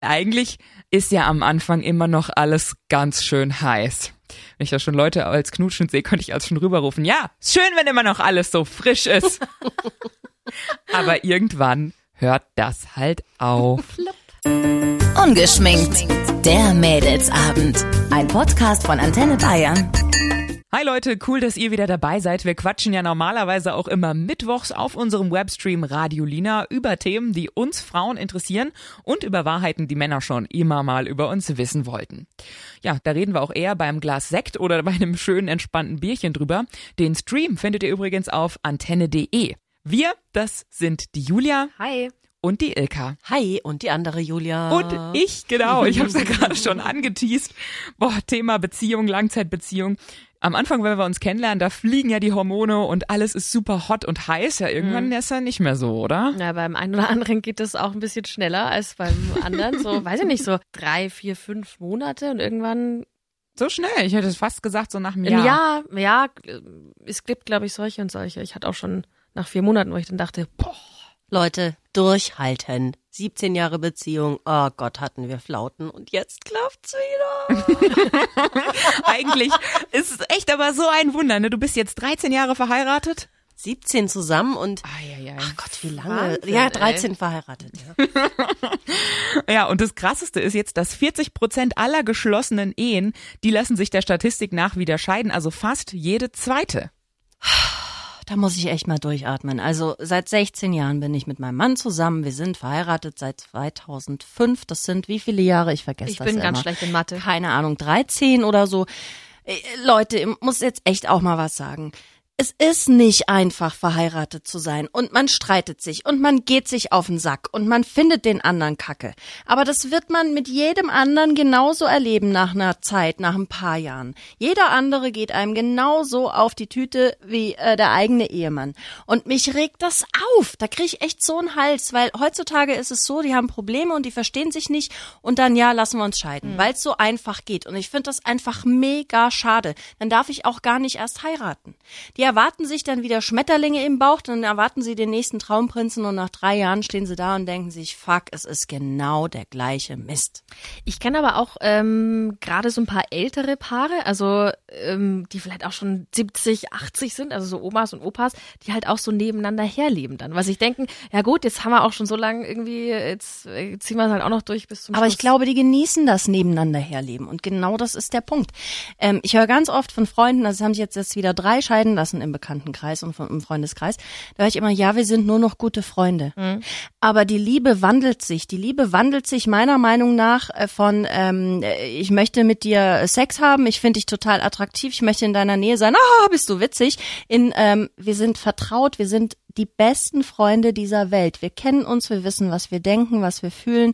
Eigentlich ist ja am Anfang immer noch alles ganz schön heiß. Wenn ich da schon Leute als knutschen sehe, könnte ich als schon rüberrufen, ja, schön, wenn immer noch alles so frisch ist. Aber irgendwann hört das halt auf. Ungeschminkt. Der Mädelsabend. Ein Podcast von Antenne Bayern. Hi Leute, cool, dass ihr wieder dabei seid. Wir quatschen ja normalerweise auch immer mittwochs auf unserem Webstream Radio Lina über Themen, die uns Frauen interessieren und über Wahrheiten, die Männer schon immer mal über uns wissen wollten. Ja, da reden wir auch eher beim Glas Sekt oder bei einem schönen entspannten Bierchen drüber. Den Stream findet ihr übrigens auf antenne.de. Wir, das sind die Julia. Hi und die Ilka. Hi, und die andere Julia. Und ich, genau. Ich habe es ja gerade schon angeteased. Boah, Thema Beziehung, Langzeitbeziehung. Am Anfang, wenn wir uns kennenlernen, da fliegen ja die Hormone und alles ist super hot und heiß. Ja, irgendwann mhm. ist ja nicht mehr so, oder? Na, beim einen oder anderen geht es auch ein bisschen schneller als beim anderen. So, weiß ich nicht, so drei, vier, fünf Monate und irgendwann so schnell, ich hätte es fast gesagt, so nach einem Jahr. Ja, ja, es gibt, glaube ich, solche und solche. Ich hatte auch schon nach vier Monaten, wo ich dann dachte, boah, Leute, durchhalten. 17 Jahre Beziehung, oh Gott, hatten wir Flauten und jetzt klapft's wieder. Eigentlich ist es echt aber so ein Wunder, ne? Du bist jetzt 13 Jahre verheiratet? 17 zusammen und ja. ach Gott, wie lange? Wahnsinn, ja, 13 ey. verheiratet. Ja. ja, und das krasseste ist jetzt, dass 40 Prozent aller geschlossenen Ehen, die lassen sich der Statistik nach wieder scheiden, also fast jede zweite. Da muss ich echt mal durchatmen. Also seit 16 Jahren bin ich mit meinem Mann zusammen. Wir sind verheiratet seit 2005. Das sind wie viele Jahre? Ich vergesse ich das Ich bin immer. ganz schlecht in Mathe. Keine Ahnung, 13 oder so. Äh, Leute, ich muss jetzt echt auch mal was sagen es ist nicht einfach, verheiratet zu sein. Und man streitet sich und man geht sich auf den Sack und man findet den anderen Kacke. Aber das wird man mit jedem anderen genauso erleben nach einer Zeit, nach ein paar Jahren. Jeder andere geht einem genauso auf die Tüte wie äh, der eigene Ehemann. Und mich regt das auf. Da kriege ich echt so einen Hals, weil heutzutage ist es so, die haben Probleme und die verstehen sich nicht und dann ja, lassen wir uns scheiden, mhm. weil es so einfach geht. Und ich finde das einfach mega schade. Dann darf ich auch gar nicht erst heiraten. Die erwarten sich dann wieder Schmetterlinge im Bauch, dann erwarten sie den nächsten Traumprinzen und nach drei Jahren stehen sie da und denken sich, fuck, es ist genau der gleiche Mist. Ich kenne aber auch ähm, gerade so ein paar ältere Paare, also ähm, die vielleicht auch schon 70, 80 sind, also so Omas und Opas, die halt auch so nebeneinander herleben dann. Was ich denken, ja gut, jetzt haben wir auch schon so lange irgendwie, jetzt äh, ziehen wir es halt auch noch durch bis zum Aber Schluss. ich glaube, die genießen das nebeneinander herleben und genau das ist der Punkt. Ähm, ich höre ganz oft von Freunden, also haben sich jetzt, jetzt wieder drei scheiden lassen, im Bekanntenkreis und im Freundeskreis, da höre ich immer, ja, wir sind nur noch gute Freunde. Mhm. Aber die Liebe wandelt sich. Die Liebe wandelt sich meiner Meinung nach äh, von, ähm, ich möchte mit dir Sex haben, ich finde dich total attraktiv, ich möchte in deiner Nähe sein, ah, bist du witzig, in, ähm, wir sind vertraut, wir sind die besten Freunde dieser Welt. Wir kennen uns, wir wissen, was wir denken, was wir fühlen.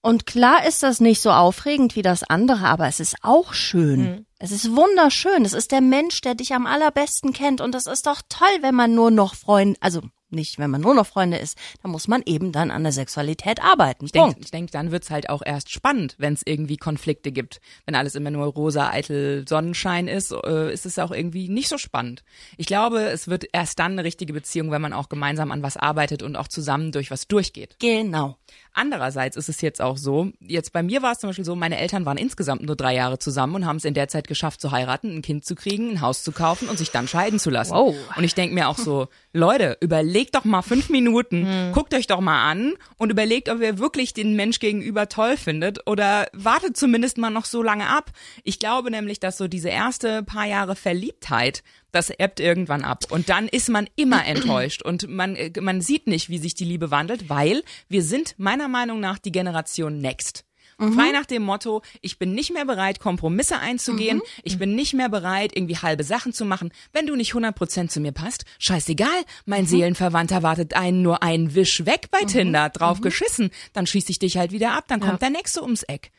Und klar ist das nicht so aufregend wie das andere, aber es ist auch schön. Mhm. Es ist wunderschön. Es ist der Mensch, der dich am allerbesten kennt. Und es ist doch toll, wenn man nur noch Freunde, also nicht, wenn man nur noch Freunde ist, dann muss man eben dann an der Sexualität arbeiten. Ich denke, ich denk, dann wird's halt auch erst spannend, wenn es irgendwie Konflikte gibt. Wenn alles immer nur rosa, eitel Sonnenschein ist, äh, ist es auch irgendwie nicht so spannend. Ich glaube, es wird erst dann eine richtige Beziehung, wenn man auch gemeinsam an was arbeitet und auch zusammen durch was durchgeht. Genau. Andererseits ist es jetzt auch so, jetzt bei mir war es zum Beispiel so, meine Eltern waren insgesamt nur drei Jahre zusammen und haben es in der Zeit geschafft zu heiraten, ein Kind zu kriegen, ein Haus zu kaufen und sich dann scheiden zu lassen. Wow. Und ich denke mir auch so, Leute, überlegt doch mal fünf Minuten, hm. guckt euch doch mal an und überlegt, ob ihr wirklich den Mensch gegenüber toll findet oder wartet zumindest mal noch so lange ab. Ich glaube nämlich, dass so diese erste paar Jahre Verliebtheit das ebbt irgendwann ab. Und dann ist man immer enttäuscht und man, äh, man sieht nicht, wie sich die Liebe wandelt, weil wir sind meiner Meinung nach die Generation Next. Mhm. Frei nach dem Motto, ich bin nicht mehr bereit, Kompromisse einzugehen, mhm. ich bin nicht mehr bereit, irgendwie halbe Sachen zu machen. Wenn du nicht 100% zu mir passt, scheißegal, mein mhm. Seelenverwandter wartet einen nur einen Wisch weg bei mhm. Tinder, drauf mhm. geschissen, dann schieß ich dich halt wieder ab, dann kommt ja. der Nächste ums Eck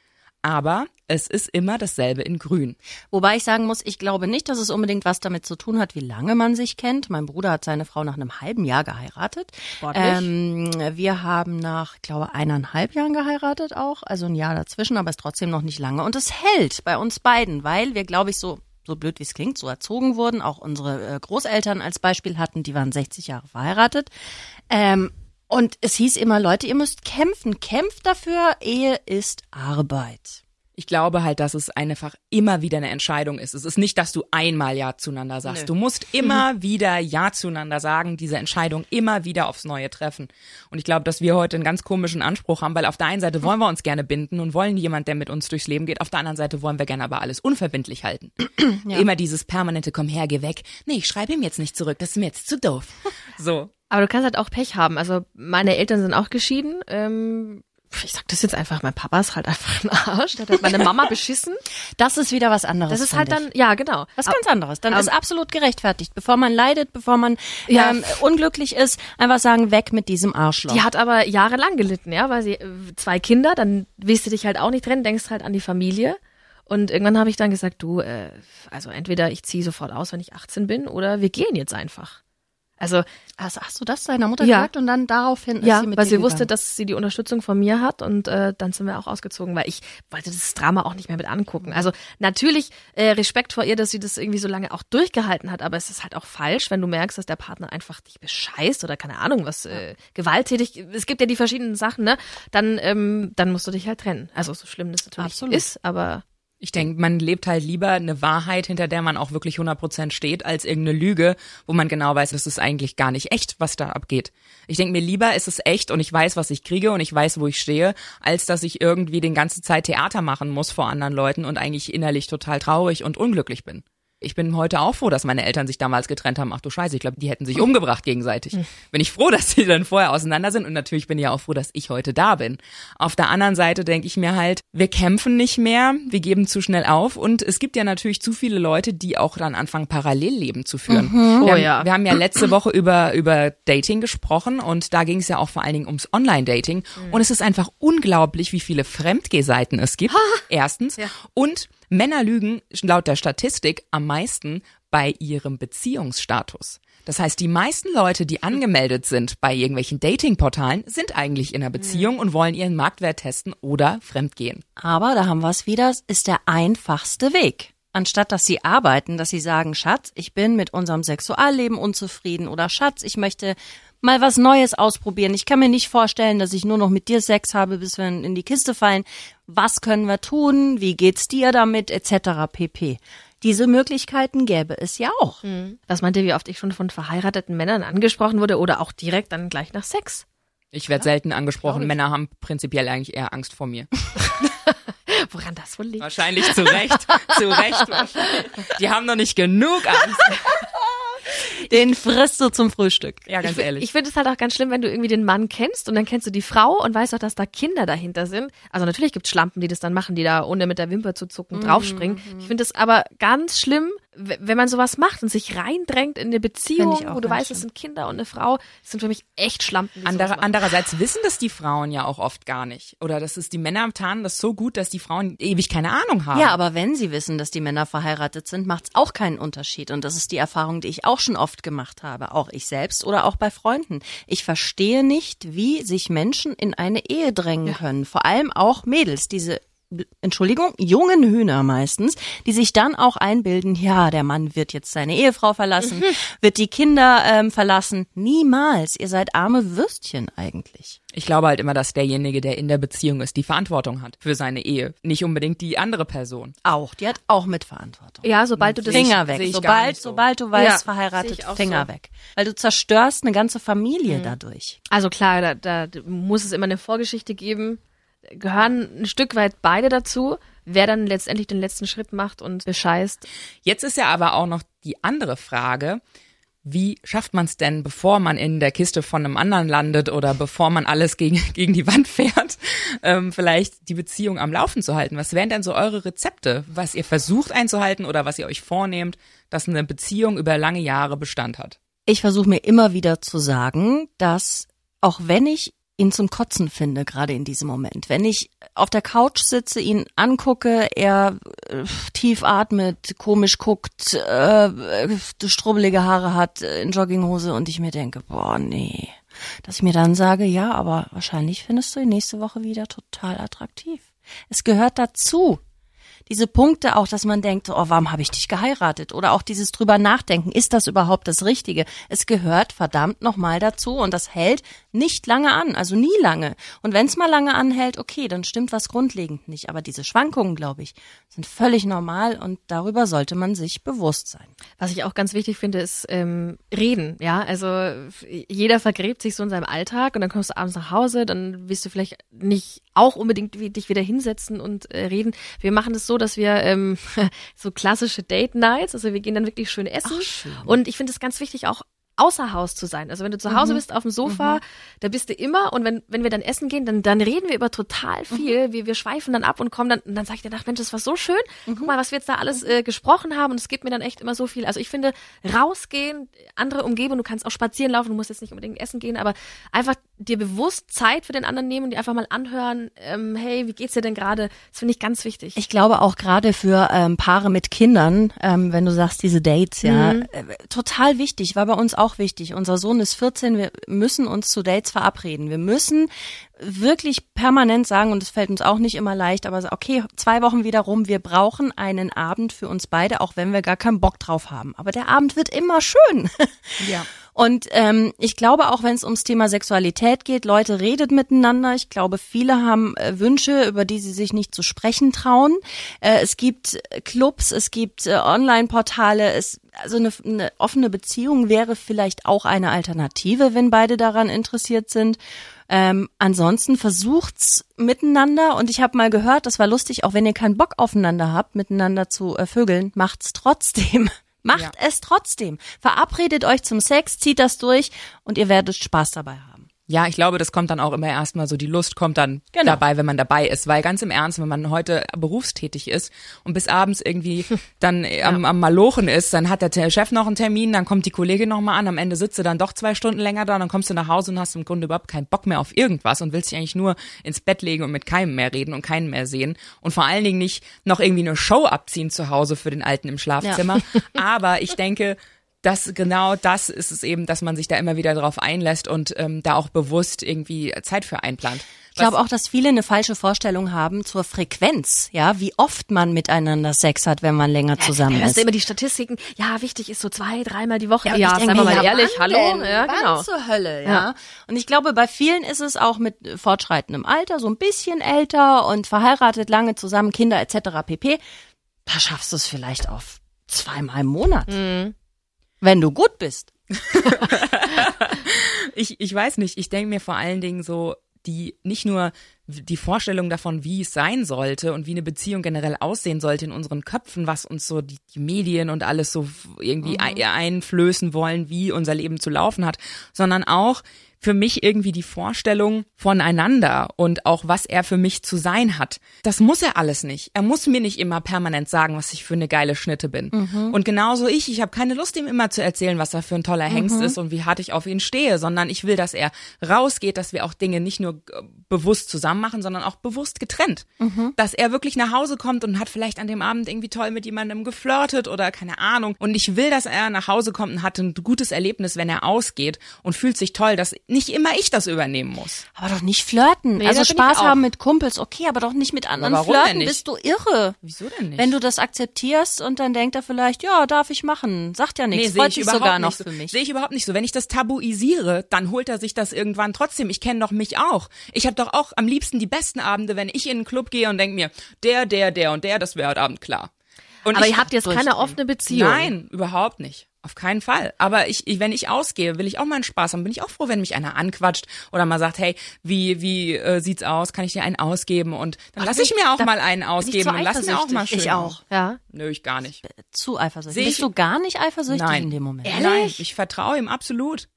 aber es ist immer dasselbe in Grün. Wobei ich sagen muss, ich glaube nicht, dass es unbedingt was damit zu tun hat, wie lange man sich kennt. Mein Bruder hat seine Frau nach einem halben Jahr geheiratet. Ähm, wir haben nach, ich glaube, eineinhalb Jahren geheiratet auch, also ein Jahr dazwischen, aber es ist trotzdem noch nicht lange. Und es hält bei uns beiden, weil wir, glaube ich, so so blöd wie es klingt, so erzogen wurden. Auch unsere äh, Großeltern als Beispiel hatten, die waren 60 Jahre verheiratet. Ähm, Und es hieß immer, Leute, ihr müsst kämpfen. Kämpft dafür, Ehe ist Arbeit. Ich glaube halt, dass es einfach immer wieder eine Entscheidung ist. Es ist nicht, dass du einmal Ja zueinander sagst. Nö. Du musst immer wieder Ja zueinander sagen, diese Entscheidung immer wieder aufs Neue treffen. Und ich glaube, dass wir heute einen ganz komischen Anspruch haben, weil auf der einen Seite wollen wir uns gerne binden und wollen jemand, der mit uns durchs Leben geht. Auf der anderen Seite wollen wir gerne aber alles unverbindlich halten. Immer dieses permanente, komm her, geh weg. Nee, ich schreibe ihm jetzt nicht zurück, das ist mir jetzt zu doof. So. Aber du kannst halt auch Pech haben. Also meine Eltern sind auch geschieden. Ähm, ich sag das jetzt einfach, mein Papa ist halt einfach ein Arsch. Der hat halt meine Mama beschissen. Das ist wieder was anderes. Das ist halt dann, ja genau. Was Aber- ganz anderes. Dann aber- ist absolut gerechtfertigt. Bevor man leidet, bevor man Ja. ähm, unglücklich ist, einfach sagen, weg mit diesem Arschloch. Die hat aber jahrelang gelitten, ja, weil sie äh, zwei Kinder, dann willst du dich halt auch nicht trennen, denkst halt an die Familie. Und irgendwann habe ich dann gesagt, du, äh, also entweder ich ziehe sofort aus, wenn ich 18 bin, oder wir gehen jetzt einfach. Also Also hast du das deiner Mutter Ja. gesagt und dann daraufhin ist ja, sie mit weil sie wusste, gegangen? dass sie die Unterstützung von mir hat und äh, dann sind wir auch ausgezogen, weil ich wollte das Drama auch nicht mehr mit angucken. Also natürlich äh, Respekt vor ihr, dass sie das irgendwie so lange auch durchgehalten hat, aber es ist halt auch falsch, wenn du merkst, dass der Partner einfach dich bescheißt oder keine Ahnung was äh, gewalttätig. Es gibt ja die verschiedenen Sachen, ne? Dann ähm, dann musst du dich halt trennen. Also so schlimm das natürlich Absolut. ist, aber Ich denke, man lebt halt lieber eine Wahrheit, hinter der man auch wirklich 100% steht, als irgendeine Lüge, wo man genau weiß, das ist eigentlich gar nicht echt, was da abgeht. Ich denke mir lieber, es ist echt und ich weiß, was ich kriege und ich weiß, wo ich stehe, als dass ich irgendwie den ganze Zeit Theater machen muss vor anderen Leuten und eigentlich innerlich total traurig und unglücklich bin. Ich bin heute auch froh, dass meine Eltern sich damals getrennt haben. Ach du Scheiße, ich glaube, die hätten sich umgebracht gegenseitig. Bin ich froh, dass sie dann vorher auseinander sind und natürlich bin ich ja auch froh, dass ich heute da bin. Auf der anderen Seite denke ich mir halt, wir kämpfen nicht mehr, wir geben zu schnell auf und es gibt ja natürlich zu viele Leute, die auch dann anfangen, Parallelleben zu führen. Oh wir, haben, ja. wir haben ja letzte Woche über, über Dating gesprochen und da ging es ja auch vor allen Dingen ums Online-Dating und es ist einfach unglaublich, wie viele Fremdgeh-Seiten es gibt. Erstens. Und Männer lügen laut der Statistik am meisten bei ihrem Beziehungsstatus. Das heißt, die meisten Leute, die angemeldet sind bei irgendwelchen Datingportalen, sind eigentlich in einer Beziehung und wollen ihren Marktwert testen oder fremdgehen. Aber da haben wir es wieder, ist der einfachste Weg. Anstatt dass sie arbeiten, dass sie sagen, Schatz, ich bin mit unserem Sexualleben unzufrieden oder Schatz, ich möchte mal was Neues ausprobieren. Ich kann mir nicht vorstellen, dass ich nur noch mit dir Sex habe, bis wir in die Kiste fallen. Was können wir tun? Wie geht's dir damit? Etc. pp. Diese Möglichkeiten gäbe es ja auch. was meint ihr, wie oft ich schon von verheirateten Männern angesprochen wurde oder auch direkt dann gleich nach Sex? Ich werde selten angesprochen. Männer haben prinzipiell eigentlich eher Angst vor mir. Woran das wohl liegt? Wahrscheinlich zu Recht. zu Recht wahrscheinlich. Die haben noch nicht genug Angst. Den frisst du zum Frühstück. Ja, ganz ich, ehrlich. Ich finde es halt auch ganz schlimm, wenn du irgendwie den Mann kennst und dann kennst du die Frau und weißt auch, dass da Kinder dahinter sind. Also natürlich gibt's Schlampen, die das dann machen, die da ohne mit der Wimper zu zucken draufspringen. Ich finde es aber ganz schlimm, wenn man sowas macht und sich reindrängt in eine Beziehung, wo du weißt, es sind Kinder und eine Frau. Das sind für mich echt Schlampen. Andere, andererseits wissen das die Frauen ja auch oft gar nicht. Oder das ist, die Männer tarnen das so gut, dass die Frauen ewig keine Ahnung haben. Ja, aber wenn sie wissen, dass die Männer verheiratet sind, macht's auch keinen Unterschied. Und das ist die Erfahrung, die ich auch schon oft gemacht habe, auch ich selbst oder auch bei Freunden. Ich verstehe nicht, wie sich Menschen in eine Ehe drängen können. Vor allem auch Mädels, diese Entschuldigung, jungen Hühner meistens, die sich dann auch einbilden, ja, der Mann wird jetzt seine Ehefrau verlassen, wird die Kinder ähm, verlassen. Niemals. Ihr seid arme Würstchen eigentlich. Ich glaube halt immer, dass derjenige, der in der Beziehung ist, die Verantwortung hat für seine Ehe. Nicht unbedingt die andere Person. Auch. Die hat auch Mitverantwortung. ja, sobald du das Finger weg. sobald, so. sobald du weißt, Ja, verheiratet, ich auch Finger so. weg. Weil du zerstörst eine ganze Familie dadurch. Also klar, da, da muss es immer eine Vorgeschichte geben. Gehören ein Stück weit beide dazu. Wer dann letztendlich den letzten Schritt macht und bescheißt. Jetzt ist ja aber auch noch die andere Frage, wie schafft man es denn, bevor man in der Kiste von einem anderen landet oder bevor man alles gegen, gegen die Wand fährt, ähm, vielleicht die Beziehung am Laufen zu halten? Was wären denn so eure Rezepte, was ihr versucht einzuhalten oder was ihr euch vornehmt, dass eine Beziehung über lange Jahre Bestand hat? Ich versuche mir immer wieder zu sagen, dass auch wenn ich ihn zum Kotzen finde, gerade in diesem Moment, wenn ich auf der Couch sitze, ihn angucke, er äh, tief atmet, komisch guckt, äh, strubbelige Haare hat, äh, in Jogginghose und ich mir denke, boah, nee. Dass ich mir dann sage, ja, aber wahrscheinlich findest du ihn nächste Woche wieder total attraktiv. Es gehört dazu. Diese Punkte auch, dass man denkt, oh, warum habe ich dich geheiratet? Oder auch dieses drüber nachdenken, ist das überhaupt das Richtige? Es gehört verdammt nochmal dazu und das hält nicht lange an, also nie lange. Und wenn es mal lange anhält, okay, dann stimmt was grundlegend nicht. Aber diese Schwankungen, glaube ich, sind völlig normal und darüber sollte man sich bewusst sein. Was ich auch ganz wichtig finde, ist ähm, reden. Ja, also jeder vergräbt sich so in seinem Alltag und dann kommst du abends nach Hause, dann willst du vielleicht nicht auch unbedingt wie, dich wieder hinsetzen und äh, reden. Wir machen das so, dass wir ähm, so klassische Date Nights, also wir gehen dann wirklich schön essen. Ach, schön. Und ich finde es ganz wichtig auch außer Haus zu sein. Also wenn du zu Hause mhm. bist auf dem Sofa, mhm. da bist du immer und wenn, wenn wir dann essen gehen, dann, dann reden wir über total mhm. viel. Mhm. Wir, wir schweifen dann ab und kommen dann, und dann sage ich dir, Mensch, das war so schön. Guck mhm. mal, was wir jetzt da alles äh, gesprochen haben und es gibt mir dann echt immer so viel. Also ich finde, rausgehen, andere Umgebung, du kannst auch spazieren laufen, du musst jetzt nicht unbedingt essen gehen, aber einfach dir bewusst Zeit für den anderen nehmen und dir einfach mal anhören, ähm, hey, wie geht's dir denn gerade? Das finde ich ganz wichtig. Ich glaube auch gerade für ähm, Paare mit Kindern, ähm, wenn du sagst, diese Dates, ja, mhm. äh, total wichtig, war bei uns auch wichtig. Unser Sohn ist 14, wir müssen uns zu Dates verabreden. Wir müssen wirklich permanent sagen, und es fällt uns auch nicht immer leicht, aber okay, zwei Wochen wieder rum, wir brauchen einen Abend für uns beide, auch wenn wir gar keinen Bock drauf haben. Aber der Abend wird immer schön. Ja. Und ähm, ich glaube auch, wenn es ums Thema Sexualität geht, Leute redet miteinander. Ich glaube, viele haben äh, Wünsche, über die sie sich nicht zu sprechen trauen. Äh, es gibt Clubs, es gibt äh, Online-Portale. Es, also eine, eine offene Beziehung wäre vielleicht auch eine Alternative, wenn beide daran interessiert sind. Ähm, ansonsten versucht's miteinander und ich habe mal gehört, das war lustig, auch wenn ihr keinen Bock aufeinander habt, miteinander zu äh, vögeln, macht's trotzdem. Macht ja. es trotzdem. Verabredet euch zum Sex, zieht das durch und ihr werdet Spaß dabei haben. Ja, ich glaube, das kommt dann auch immer erstmal so, die Lust kommt dann genau. dabei, wenn man dabei ist. Weil ganz im Ernst, wenn man heute berufstätig ist und bis abends irgendwie dann ja. am, am Malochen ist, dann hat der Chef noch einen Termin, dann kommt die Kollegin nochmal an, am Ende sitzt du dann doch zwei Stunden länger da, dann kommst du nach Hause und hast im Grunde überhaupt keinen Bock mehr auf irgendwas und willst dich eigentlich nur ins Bett legen und mit keinem mehr reden und keinen mehr sehen. Und vor allen Dingen nicht noch irgendwie eine Show abziehen zu Hause für den Alten im Schlafzimmer. Ja. Aber ich denke, das genau das ist es eben, dass man sich da immer wieder drauf einlässt und ähm, da auch bewusst irgendwie Zeit für einplant. Ich glaube auch, dass viele eine falsche Vorstellung haben zur Frequenz, ja, wie oft man miteinander Sex hat, wenn man länger zusammen ja, ist. Du immer die Statistiken, ja, wichtig ist so zwei, dreimal die Woche. Ja, ja seien wir mal ehrlich, hallo, ja, genau. zur Hölle, ja? ja. Und ich glaube, bei vielen ist es auch mit fortschreitendem Alter, so ein bisschen älter und verheiratet, lange zusammen, Kinder etc. pp. Da schaffst du es vielleicht auf zweimal im Monat. Mhm. Wenn du gut bist. ich, ich weiß nicht, ich denke mir vor allen Dingen so, die nicht nur die Vorstellung davon, wie es sein sollte und wie eine Beziehung generell aussehen sollte in unseren Köpfen, was uns so die, die Medien und alles so irgendwie mhm. einflößen wollen, wie unser Leben zu laufen hat, sondern auch für mich irgendwie die Vorstellung voneinander und auch was er für mich zu sein hat. Das muss er alles nicht. Er muss mir nicht immer permanent sagen, was ich für eine geile Schnitte bin. Mhm. Und genauso ich, ich habe keine Lust ihm immer zu erzählen, was er für ein toller Hengst mhm. ist und wie hart ich auf ihn stehe, sondern ich will, dass er rausgeht, dass wir auch Dinge nicht nur äh, bewusst zusammen machen, sondern auch bewusst getrennt. Mhm. Dass er wirklich nach Hause kommt und hat vielleicht an dem Abend irgendwie toll mit jemandem geflirtet oder keine Ahnung. Und ich will, dass er nach Hause kommt und hat ein gutes Erlebnis, wenn er ausgeht und fühlt sich toll, dass nicht immer ich das übernehmen muss. Aber doch nicht flirten. Nee, also Spaß haben mit Kumpels, okay, aber doch nicht mit anderen aber warum flirten. Bist du irre? Wieso denn nicht? Wenn du das akzeptierst und dann denkt er vielleicht, ja, darf ich machen. Sagt ja nichts. Nee, Freut sich sogar noch so. für mich. Sehe ich überhaupt nicht so. Wenn ich das tabuisiere, dann holt er sich das irgendwann trotzdem. Ich kenne doch mich auch. Ich habe doch auch am liebsten die besten Abende, wenn ich in einen Club gehe und denke mir, der, der, der und der, das wäre heute Abend klar. Und aber ihr habt jetzt keine offene Beziehung. Nein, überhaupt nicht. Auf keinen Fall. Aber ich, ich, wenn ich ausgehe, will ich auch mal einen Spaß haben. Bin ich auch froh, wenn mich einer anquatscht oder mal sagt, hey, wie wie äh, sieht's aus? Kann ich dir einen ausgeben? Und dann lasse ich mir auch mal einen ausgeben und lass mir auch mal schön. Ich auch. Ja. Nö, ich gar nicht. Zu eifersüchtig. Bist du gar nicht eifersüchtig Nein. in dem Moment? Ehrlich? Nein, ich vertraue ihm absolut.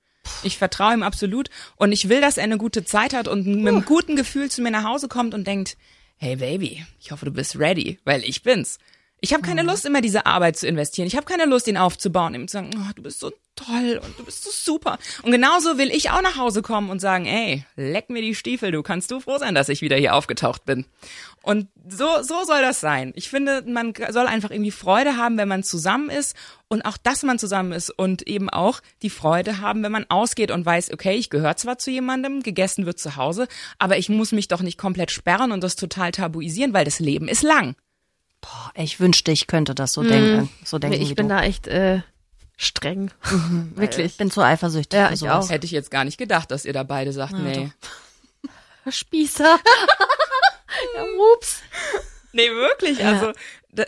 Ich vertraue ihm absolut und ich will, dass er eine gute Zeit hat und mit einem guten Gefühl zu mir nach Hause kommt und denkt, hey Baby, ich hoffe, du bist ready, weil ich bin's. Ich habe keine mhm. Lust, immer diese Arbeit zu investieren. Ich habe keine Lust, ihn aufzubauen, ihm zu sagen, oh, du bist so toll und du bist so super. Und genauso will ich auch nach Hause kommen und sagen, ey, leck mir die Stiefel, du kannst du froh sein, dass ich wieder hier aufgetaucht bin. Und so, so soll das sein. Ich finde, man soll einfach irgendwie Freude haben, wenn man zusammen ist und auch, dass man zusammen ist und eben auch die Freude haben, wenn man ausgeht und weiß, okay, ich gehöre zwar zu jemandem, gegessen wird zu Hause, aber ich muss mich doch nicht komplett sperren und das total tabuisieren, weil das Leben ist lang. Boah, ich wünschte, ich könnte das so denken. So denken Nee, ich bin du. da echt äh, streng. Wirklich. Ich bin zu eifersüchtig. Ja, ich auch. Hätte ich jetzt gar nicht gedacht, dass ihr da beide sagt, nee. Spießer. ja, ups. Nee, wirklich. Also, d-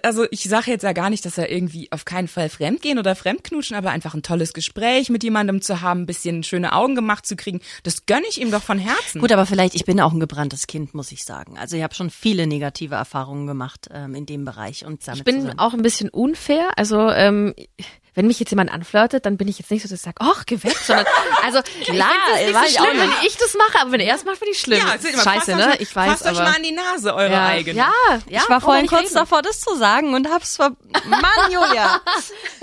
also ich sage jetzt ja gar nicht, dass er irgendwie auf keinen Fall fremdgehen oder fremdknutschen, aber einfach ein tolles Gespräch mit jemandem zu haben, ein bisschen schöne Augen gemacht zu kriegen, das gönne ich ihm doch von Herzen. Gut, aber vielleicht, ich bin auch ein gebranntes Kind, muss ich sagen. Also ich habe schon viele negative Erfahrungen gemacht ähm, in dem Bereich und damit Ich bin zusammen. auch ein bisschen unfair. Also, ähm, wenn mich jetzt jemand anflirtet, dann bin ich jetzt nicht so, dass ich sage, ach, geh weg, sondern, also, klar, das war nicht ich so auch schlimm, wenn ich das mache, aber wenn er es macht, finde ich schlimm. ja, mal, Scheiße, ne? Euch, Ich weiß, fasst euch aber. mal an die Nase, eure ja, eigene. ja, ja, ich war brauchen vorhin kurz reden. davor, das zu sagen und hab's ver... Mann, Julia!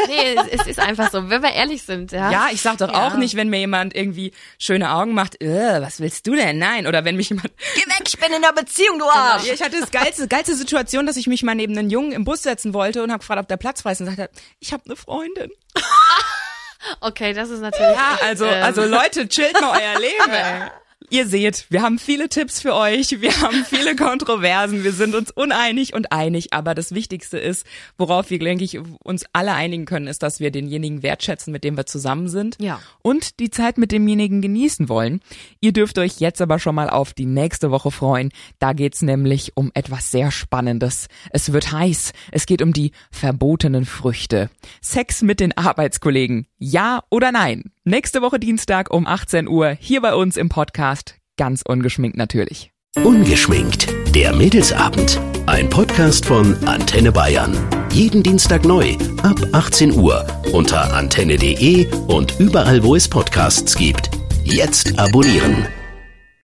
Nee, es, es ist einfach so, wenn wir ehrlich sind, ja. Ja, ich sag doch Ja. auch nicht, wenn mir jemand irgendwie schöne Augen macht, äh, was willst du denn? Nein. Oder wenn mich jemand, Geh weg, ich bin in der Beziehung, du Arsch! ja, ich hatte das geilste, geilste Situation, dass ich mich mal neben einen Jungen im Bus setzen wollte und habe gefragt, ob der Platz frei ist und sagte, ich habe eine Freundin. Okay, das ist natürlich. Ja, also, ähm, also Leute, chillt mal euer Leben. Ihr seht, wir haben viele Tipps für euch, wir haben viele Kontroversen, wir sind uns uneinig und einig, aber das Wichtigste ist, worauf wir, denke ich, uns alle einigen können, ist, dass wir denjenigen wertschätzen, mit dem wir zusammen sind Ja. und die Zeit mit demjenigen genießen wollen. Ihr dürft euch jetzt aber schon mal auf die nächste Woche freuen. Da geht's nämlich um etwas sehr Spannendes. Es wird heiß. Es geht um die verbotenen Früchte. Sex mit den Arbeitskollegen. Ja oder nein? Nächste Woche Dienstag um 18 Uhr hier bei uns im Podcast. Ganz ungeschminkt natürlich. Ungeschminkt. Der Mädelsabend. Ein Podcast von Antenne Bayern. Jeden Dienstag neu ab 18 Uhr unter antenne.de und überall, wo es Podcasts gibt. Jetzt abonnieren.